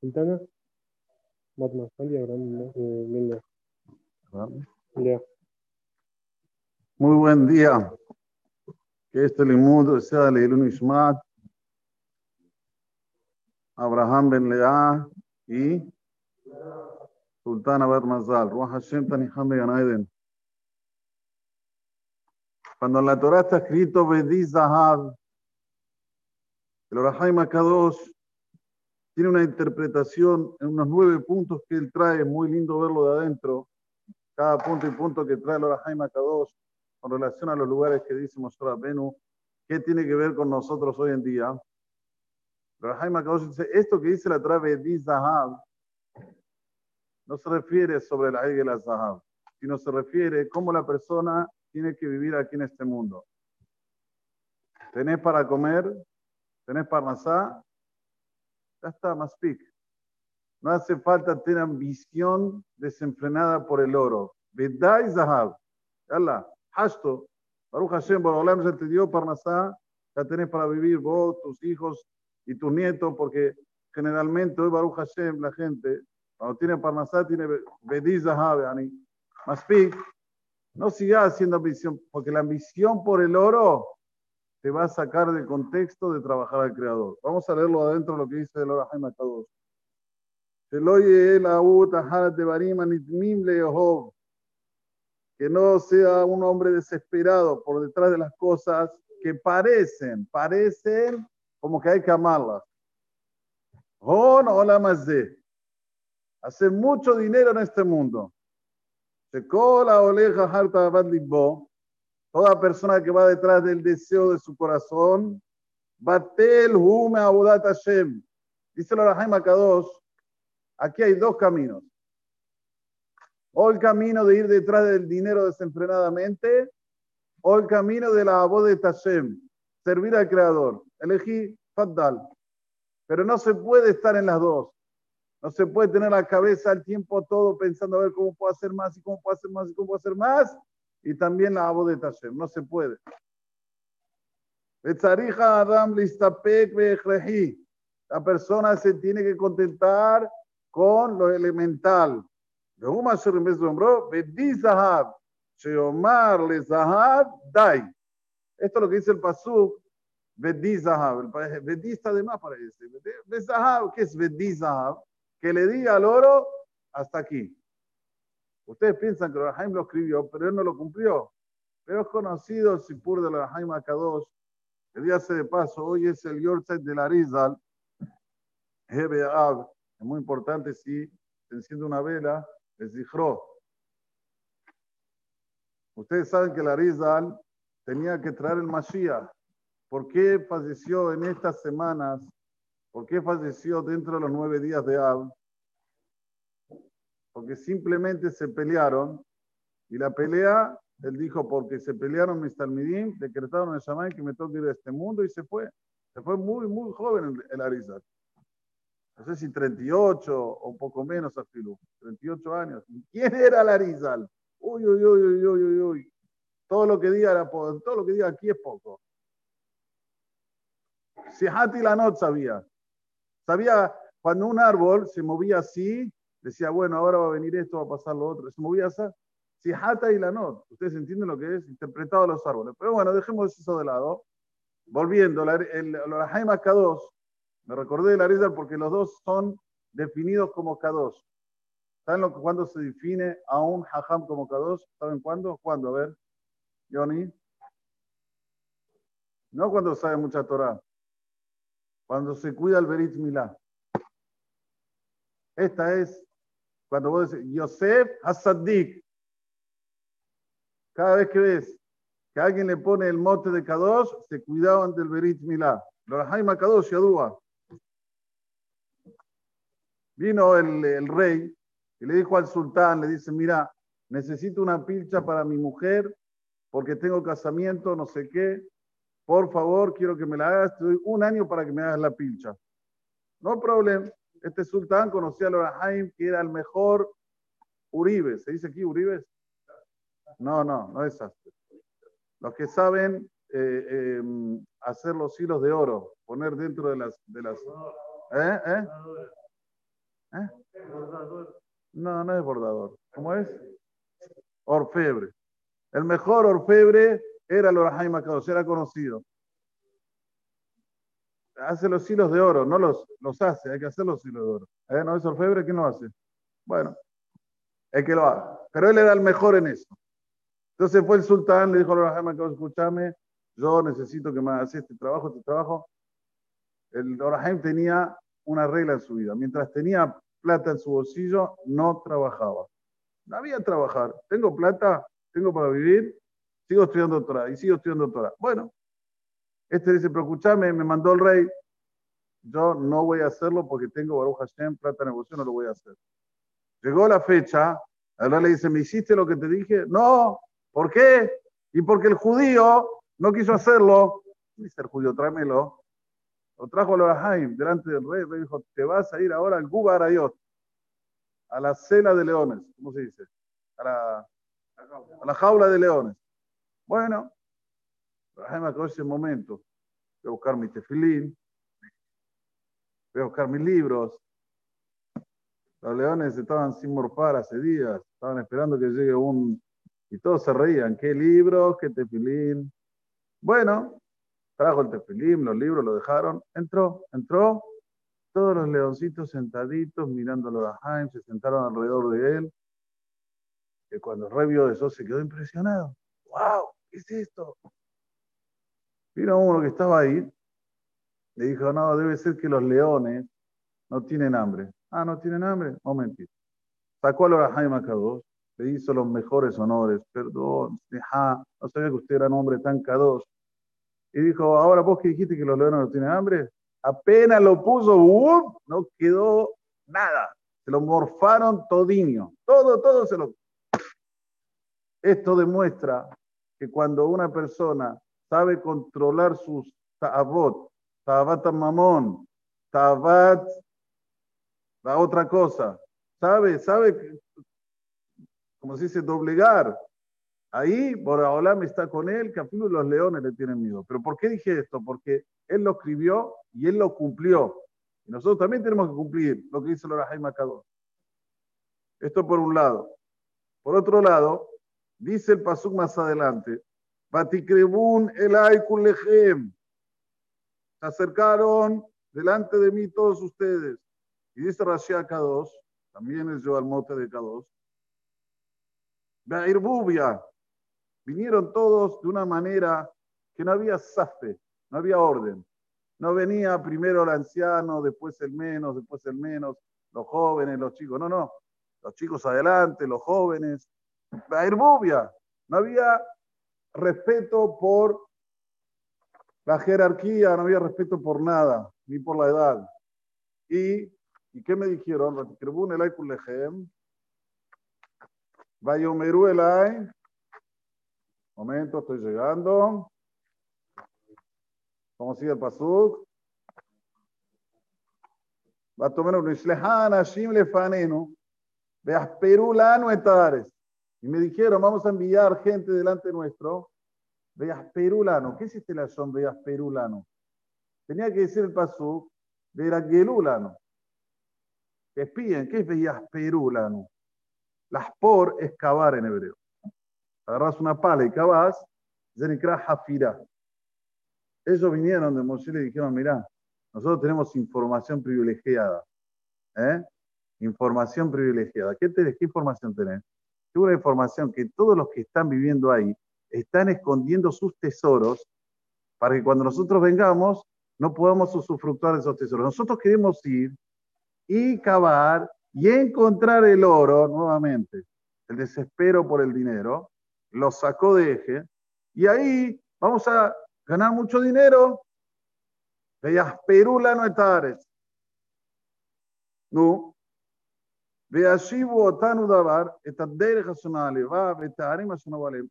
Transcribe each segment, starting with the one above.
Quintana. Matma. Andi Abraham. eh. Muy buen día. Que este limudo sea Leilun Ishmat, Abraham Ben Lea y Sultana Bar Mazal. Hashem Taniham. Cuando en la Torah está escrito Bedi Zahab, el Orahaim Akadosh tiene una interpretación en unos nueve puntos que él trae. Es muy lindo verlo de adentro. Cada punto y punto que trae el Orahaim Akadosh con relación a los lugares que dice Moshe Rabbenu, ¿qué tiene que ver con nosotros hoy en día? Rahaim Akadosh dice, esto que dice la Torah Bedi Zahab, no se refiere sobre la Egel Zahab, sino se refiere cómo la persona tiene que vivir aquí en este mundo. ¿Tenés para comer? ¿Tenés parnasá? Ya está, más pic. No hace falta tener ambición desenfrenada por el oro. Bedai Zahab. Yallah, Hashto. Baruch Hashem, Borolam ya te dio parnasá, ya tenés para vivir vos, tus hijos y tus nietos, porque generalmente hoy Baruch Hashem, la gente, cuando tiene parnasá, tiene Bedi Zahab, yani. Más pic. No sigas haciendo ambición, porque la ambición por el oro te va a sacar del contexto de trabajar al Creador. Vamos a leerlo adentro lo que dice el Ora Jaime Kadosh. Que no sea un hombre desesperado por detrás de las cosas que parecen, parecen como que hay que amarlas. Hola más de. Hacer mucho dinero en este mundo. Se cola oleja harta. Toda persona que va detrás del deseo de su corazón, batel hume abudat Hashem. Dice el Arahaim Akadosh, aquí hay dos caminos. O el camino de ir detrás del dinero desenfrenadamente, o el camino de la de Hashem, servir al Creador. Elegí Faddal. Pero no se puede estar en las dos. No se puede tener la cabeza al tiempo todo pensando a ver cómo puedo hacer más y cómo puedo hacer más y cómo puedo hacer más. Y también la voz de Hashem. No se puede. La persona se tiene que contentar con lo elemental. Esto es lo que dice el Pasuk. Vedi Zahab. Vedi está de más para decir. ¿Qué es Vedi Zahab? Que le diga al oro hasta aquí. Ustedes piensan que Rahaim lo escribió, pero él no lo cumplió. Pero es conocido el Sipur de Rahaim Akadosh. El día se de paso, hoy es el Yortzeit de la Rizal. Es muy importante si se enciende una vela, es Dijro. Ustedes saben que la Rizal tenía que traer el Mashiach. ¿Por qué falleció en estas semanas? ¿Por qué falleció dentro de los nueve días de Ab? Porque simplemente se pelearon y la pelea, él dijo, porque se pelearon mis talmidim, decretaron el Shamay que me toca ir a este mundo y se fue. Se fue muy, muy joven el, el Arizal. No sé si 38 o un poco menos, Afilu. 38 años. ¿Quién era el Arizal? Uy, uy, uy, uy, uy, uy, uy. Todo lo que diga era todo lo que diga aquí es poco. Si Hati la not sabía. Sabía cuando un árbol se movía así, decía, bueno, ahora va a venir esto, va a pasar lo otro. Así. Si Hata y la not. Ustedes entienden lo que es interpretado los árboles. Pero bueno, dejemos eso de lado. Volviendo, la, el, Jaima K2, me recordé de la risa porque los dos son definidos como K2. ¿Saben lo, cuándo se define a un hajam como K2? ¿Saben cuándo? ¿Cuándo? A ver, Johnny. No cuando sabe mucha Torah. Cuando se cuida el Berit Milá. Esta es cuando vos decís Yosef Hasadik. Cada vez que ves que alguien le pone el mote de Kadosh, se cuidaban del Berit Milá. Lorahaima Kadosh Yadúa. Vino el, el, rey y le dijo al sultán, le dice, mira, necesito una pilcha para mi mujer porque tengo casamiento, no sé qué. Por favor, quiero que me la hagas. Te doy un año para que me hagas la pilcha. No problema. Este sultán conocía a Lorahaim, que era el mejor Uribe. ¿Se dice aquí Uribe? No, no, no es así. Los que saben eh, eh, hacer los hilos de oro, poner dentro de las, de las ¿Eh? ¿Eh? ¿Eh? No, no es bordador. ¿Cómo es? Orfebre. El mejor orfebre era el Orahaim Akadosh, era conocido. Hace los hilos de oro, no los, los hace, hay que hacer los hilos de oro. ¿Eh? ¿No es orfebre? ¿Quién lo hace? Bueno, el que lo haga. Pero él era el mejor en eso. Entonces fue el sultán, le dijo a Orahaim Akadosh, escúchame, yo necesito que me hagas este trabajo, este trabajo. El Orahaim tenía una regla en su vida. Mientras tenía plata en su bolsillo, no trabajaba. No había trabajar. Tengo plata, tengo para vivir, sigo estudiando Torah y sigo estudiando Torah. Bueno, este dice, pero escúchame, me mandó el rey, yo no voy a hacerlo porque tengo Baruch Hashem, plata bolsillo, no lo voy a hacer. Llegó la fecha, el le dice, ¿me hiciste lo que te dije? No, ¿por qué? Y porque el judío no quiso hacerlo. Dice el judío, tráemelo. Lo trajo Lorahaim delante del rey. El rey dijo, te vas a ir ahora al Guba Arayot, a la cena de leones. ¿Cómo se dice? A la jaula de leones. Bueno, Lorahaim acabó ese momento. Voy a buscar mi tefilín. Voy a buscar mis libros. Los leones estaban sin morfar hace días. Estaban esperando que llegue un... Y todos se reían. ¿Qué libros? ¿Qué tefilín? Bueno, trajo el tefilín, los libros lo dejaron, entró, entró, todos los leoncitos sentaditos mirándolo a Jaime, se sentaron alrededor de él, que cuando el vio eso se quedó impresionado. ¡Wow! ¿Qué es esto? Vino uno que estaba ahí, le dijo, no, debe ser que los leones no tienen hambre. Ah, ¿no tienen hambre? Momentito. Sacó a Jaime Kadosh, le hizo los mejores honores. Perdón, no sabía que usted era un hombre tan Kadosh y dijo, ahora vos que dijiste que los leones no tienen hambre, apenas lo puso, no quedó nada. Se lo morfaron todinho. Todo, todo se lo... Esto demuestra que cuando una persona sabe controlar sus ta'abot, ta'abat mamón, ta'abat la otra cosa, sabe, sabe, como se dice, doblegar, Ahí me está con él, a los leones le tienen miedo. ¿Pero por qué dije esto? Porque él lo escribió y él lo cumplió. Y nosotros también tenemos que cumplir lo que dice Jaime Macadó. Esto por un lado. Por otro lado, dice el Pasuk más adelante, Se acercaron delante de mí todos ustedes. Y dice Rashi Kados, también es yo al mote de Kados, Bubia, Vinieron todos de una manera que no había safe, no había orden. No venía primero el anciano, después el menos, después el menos, los jóvenes, los chicos. No, no. Los chicos adelante, los jóvenes. La herbubia. No había respeto por la jerarquía, no había respeto por nada, ni por la edad. ¿Y, ¿y qué me dijeron? Vayomeru elai Momento, estoy llegando. ¿Cómo sigue el pasuk? Va a tomar un Hashim lefanenu. Veas perulano etares. Y me dijeron, vamos a enviar gente delante nuestro. Veas perulano. ¿Qué es este lazón, veas perulano? Tenía que decir el pasuk, veas gelulano. Que espíen, ¿qué es veas perulano? Las por es cavar en hebreo agarras una pala y cavas, Zenikra Hafira. Ellos vinieron de Moshe y le dijeron, mira, nosotros tenemos información privilegiada. ¿eh? Información privilegiada. ¿Qué, tenés, ¿Qué información tenés? Tengo una información que todos los que están viviendo ahí están escondiendo sus tesoros para que cuando nosotros vengamos no podamos usufructuar de esos tesoros. Nosotros queremos ir y cavar y encontrar el oro nuevamente. El desespero por el dinero lo sacó de eje, y ahí vamos a ganar mucho dinero. Veas Perula no etares. No.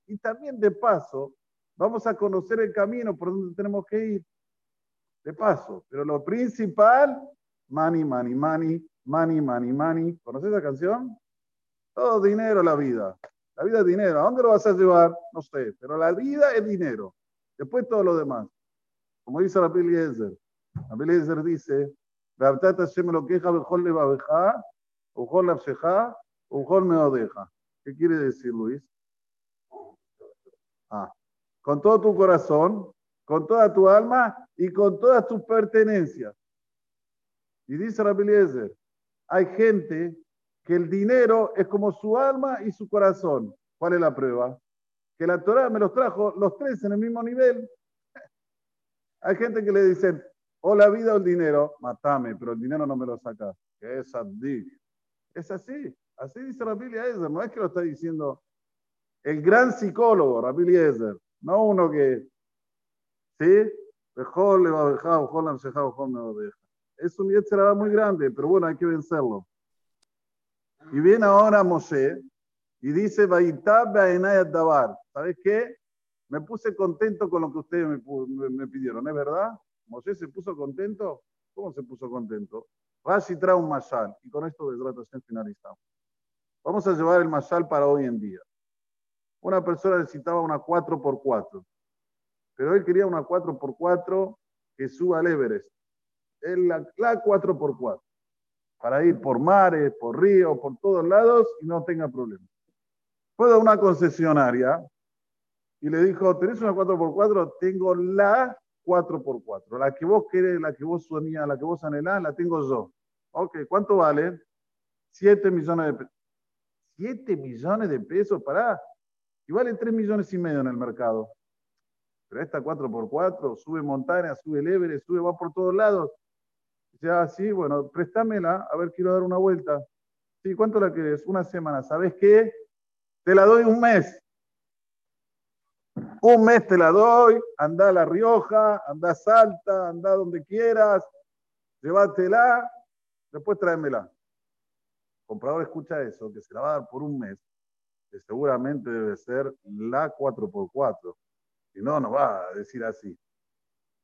Y también de paso vamos a conocer el camino por donde tenemos que ir. De paso, pero lo principal, money, money, money, money, money, money. ¿Conoces esa canción? Todo dinero la vida. La vida es dinero. ¿A dónde lo vas a llevar? No sé, pero la vida es dinero. Después todo lo demás. Como dice la Eliezer. La Eliezer dice lo queja, Bejol le va a Ujol la abseja, Ujol me odeja. ¿Qué quiere decir, Luis? Ah, con todo tu corazón, con toda tu alma y con todas tus pertenencias. Y dice Rabbi Eliezer, hay gente que el dinero es como su alma y su corazón. ¿Cuál es la prueba? Que la Torah me los trajo los tres en el mismo nivel. Hay gente que le dicen, o la vida o el dinero, matame, pero el dinero no me lo sacas. Que es Es así, así dice Rabbi Eliezer, no es que lo está diciendo el gran psicólogo, Rabbi Eliezer, no uno que, ¿sí? Me. Es un será muy grande, pero bueno, hay que vencerlo. Y viene ahora Moshe y dice. ¿Sabes qué? Me puse contento con lo que ustedes me, me, pidieron, ¿es verdad? Moshe se puso contento. ¿Cómo se puso contento? Rashi trae un mashal. Y con esto, de finalizamos. Vamos a llevar el mashal para hoy en día. Una persona necesitaba una 4x4. Pero él quería una 4x4 que suba al Everest. Él, la, la 4x4 para ir por mares, por ríos, por todos lados y no tenga problemas. Fue a una concesionaria y le dijo, ¿tenés una 4x4? Tengo la 4x4. La que vos querés, la que vos soñás, la que vos anhelás, la tengo yo. Ok, ¿cuánto vale? 7 millones de pesos. 7 millones de pesos, para Y vale 3 millones y medio en el mercado. Pero esta 4x4 sube montañas, sube el sube, va por todos lados. Ya, sí, bueno, préstamela, a ver, quiero dar una vuelta. Sí, ¿cuánto la querés? Una semana. ¿Sabes qué? Te la doy un mes. Un mes te la doy, anda a La Rioja, anda a Salta, anda donde quieras, llévatela, después tráemela. El comprador escucha eso, que se la va a dar por un mes, que seguramente debe ser la 4x4. Si no, no va a decir así,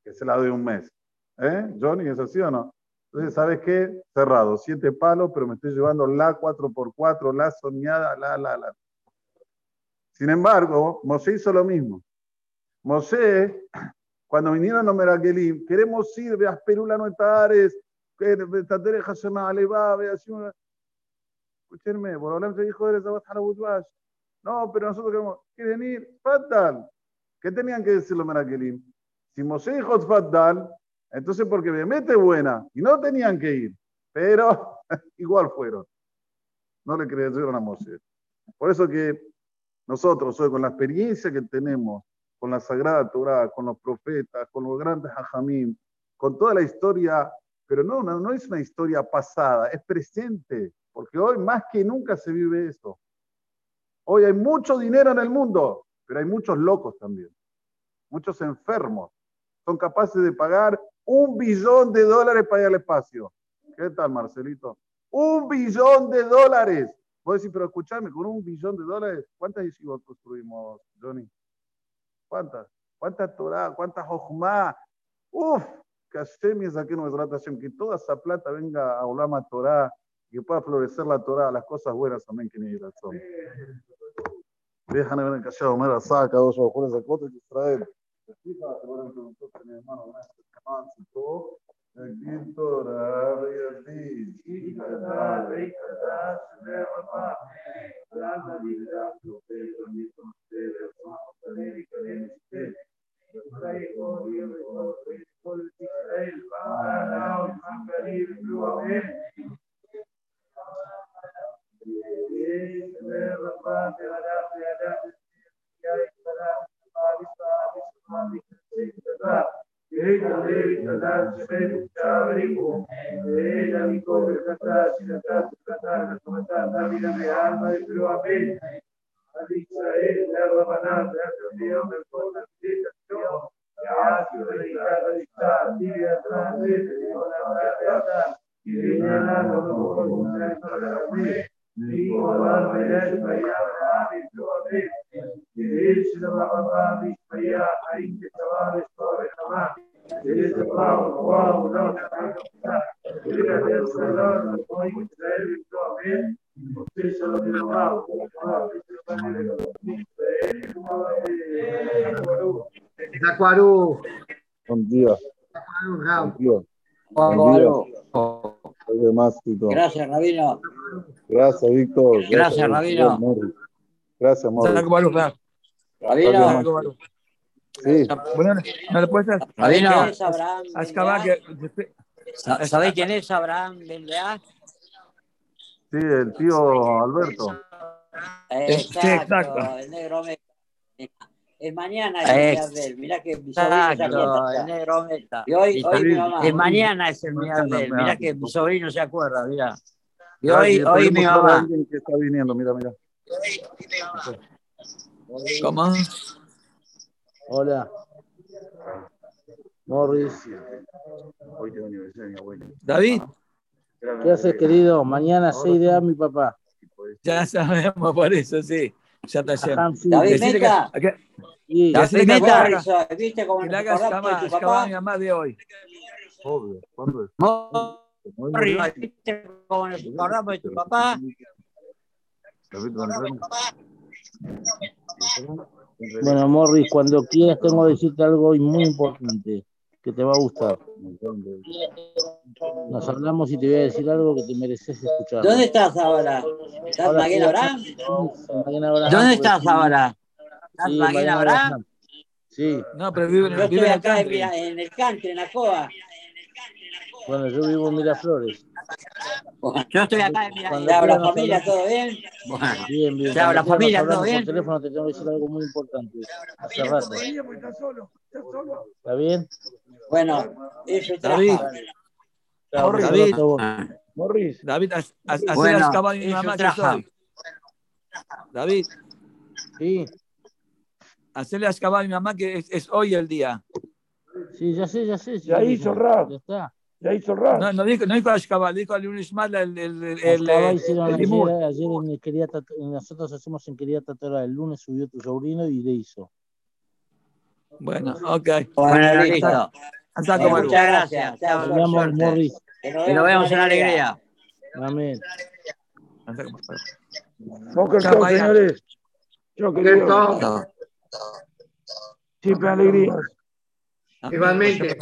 que se la doy un mes. ¿Eh? Johnny, ¿es así o no? Entonces, ¿sabes qué? Cerrado, siete palos, pero me estoy llevando la 4x4, la soñada, la, la, la. Sin embargo, Mosé hizo lo mismo. Mosé, cuando vinieron los Merakelim, queremos ir, veas Perula veas una. Escúchenme, por se dijo de No, pero nosotros queremos, quieren ir, Fatal. ¿Qué tenían que decir los Merakelim? Si Mosé dijo Fatal, entonces, porque me mete buena y no tenían que ir, pero igual fueron. No le creyeron a Moshe. Por eso que nosotros hoy, con la experiencia que tenemos con la Sagrada Torah, con los profetas, con los grandes hajamim, con toda la historia, pero no, no, es una historia pasada, es presente, porque hoy más que nunca se vive eso. Hoy hay mucho dinero en el mundo, pero hay muchos locos también, muchos enfermos. Son capaces de pagar un billón de dólares para ir al espacio. ¿Qué tal, Marcelito? Un billón de dólares. Voy a decir, pero escúchame, con un billón de dólares, ¿cuántas yeshivot construimos, Johnny? ¿Cuántas? ¿Cuántas Torah? ¿Cuántas Ojma? Uf, que Hashem es aquí Hashem, que toda esa plata venga a Olama Torah, que pueda florecer la Torah, las cosas buenas también que ni razón. Déjame ver el callado, mira, saca dos de Israel. Jacuaru. Bom dia. Jacuaru, Raul. Bom dia. Bom dia. Gracias, Rabino. Gracias, Víctor. Gracias, Rabino. Gracias, Morris. Rabino. Sí. Bueno, no le puedes Rabino. ¿Sabéis quién es Abraham Ben Leá? Sí, el tío Alberto. Exacto, Sí, exacto. el negro meta. Es mañana el día de él. Mirá que mi sobrino se acuerda. el negro meta. Y hoy, hoy mi mamá. Es mañana es el él. Mirá que mi sobrino se acuerda, mirá. Y Ah, hoy, sí, hoy mi mamá. que está viniendo, mira, mira. ¿Cómo? Hola. Morris. Hoy tengo aniversario de mi abuela. David, ¿Qué haces, querido? Mañana 6 de A, mi papá. ya sabemos por eso, sí. Ya está sí. David Meta. que- Sí. David Meta, ¿viste cómo que le hagas mamá de hoy. Morris, ¿viste cómo nos acordamos de tu papá? David Rem. Bueno, Morris, cuando quieras tengo que decirte algo muy importante que te va a gustar. Nos hablamos y te voy a decir algo que te mereces escuchar. ¿Dónde estás ahora? ¿Estás Ahora estoy Abraham? ¿Dónde estás sí, ahora? ¿Estás sí, Abraham? Sí, No, pero vive, Yo vive estoy en el acá en, el country, en Acoa. Bueno, yo vivo en Miraflores. Yo estoy acá en Miraflores. ¿La quieras familia todo bien? Bueno. Bien, bien. Chao, la Cuando familia, ¿todo bien? Por teléfono te tengo que decir algo muy importante. Hace rato. ¿Está bien? Bueno, eso David. trajo. Chao, Morris. David, Bueno, las camas a mi mamá que traja. soy. David, Sí, hacerle a mi mamá que es, es hoy el día. sí, ya sé, ya sé. Ya ya hizo. Raf. Ya está. Ya hizo rap. No, no dijo, no dijo Ashkabal, dijo al lunes mal el, el, el, el, el, ayer, ayer en el Quería Tatu- nosotros hacemos en Quería Tatora el lunes subió tu sobrino y le hizo. Bueno, ok. Bueno, listo. Anda Eh, muchas gracias. Chao, Nos vemos. Morris. Que nos vemos en alegría. Amén. anda como señores. Chao, querido. Siempre alegría. Igualmente.